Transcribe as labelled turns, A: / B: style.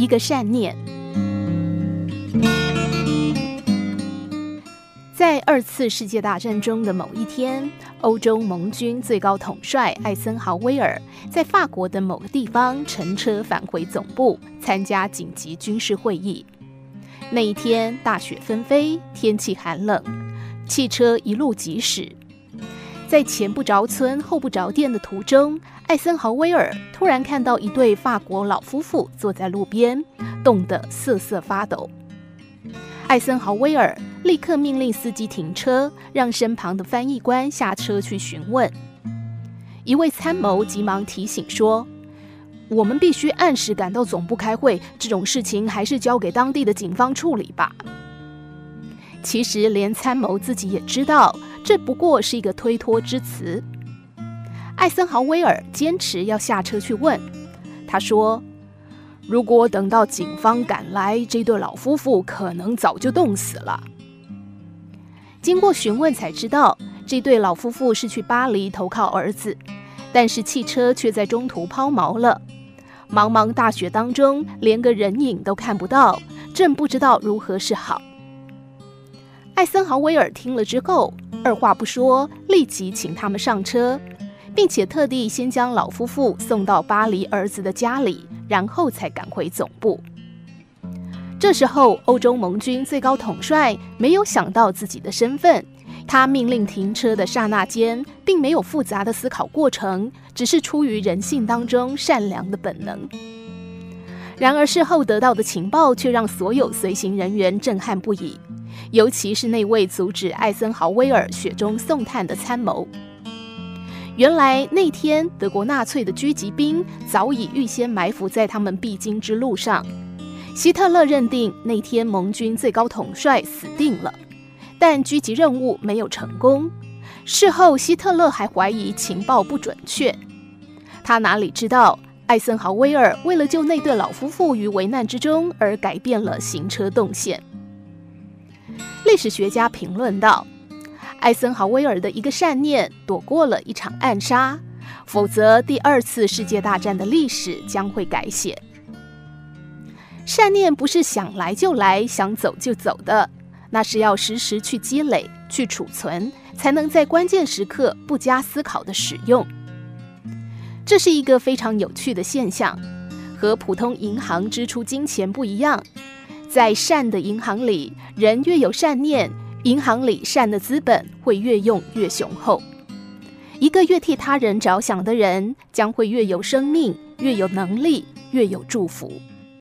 A: 一个善念。在二次世界大战中的某一天，欧洲盟军最高统帅艾森豪威尔在法国的某个地方乘车返回总部参加紧急军事会议。那一天大雪纷飞，天气寒冷，汽车一路疾驶，在前不着村后不着店的途中，艾森豪威尔突然看到一对法国老夫妇坐在路边，冻得瑟瑟发抖。艾森豪威尔立刻命令司机停车，让身旁的翻译官下车去询问。一位参谋急忙提醒说：“我们必须按时赶到总部开会，这种事情还是交给当地的警方处理吧。”其实，连参谋自己也知道，这不过是一个推脱之词。艾森豪威尔坚持要下车去问，他说。如果等到警方赶来，这对老夫妇可能早就冻死了。经过询问才知道，这对老夫妇是去巴黎投靠儿子，但是汽车却在中途抛锚了。茫茫大雪当中，连个人影都看不到，正不知道如何是好。艾森豪威尔听了之后，二话不说，立即请他们上车，并且特地先将老夫妇送到巴黎儿子的家里。然后才赶回总部。这时候，欧洲盟军最高统帅没有想到自己的身份，他命令停车的刹那间，并没有复杂的思考过程，只是出于人性当中善良的本能。然而，事后得到的情报却让所有随行人员震撼不已，尤其是那位阻止艾森豪威尔雪中送炭的参谋。原来那天，德国纳粹的狙击兵早已预先埋伏在他们必经之路上。希特勒认定那天盟军最高统帅死定了，但狙击任务没有成功。事后，希特勒还怀疑情报不准确。他哪里知道，艾森豪威尔为了救那对老夫妇于危难之中而改变了行车动线。历史学家评论道。艾森豪威尔的一个善念，躲过了一场暗杀，否则第二次世界大战的历史将会改写。善念不是想来就来、想走就走的，那是要时时去积累、去储存，才能在关键时刻不加思考的使用。这是一个非常有趣的现象，和普通银行支出金钱不一样，在善的银行里，人越有善念。银行里善的资本会越用越雄厚，一个越替他人着想的人，将会越有生命，越有能力，越有祝福。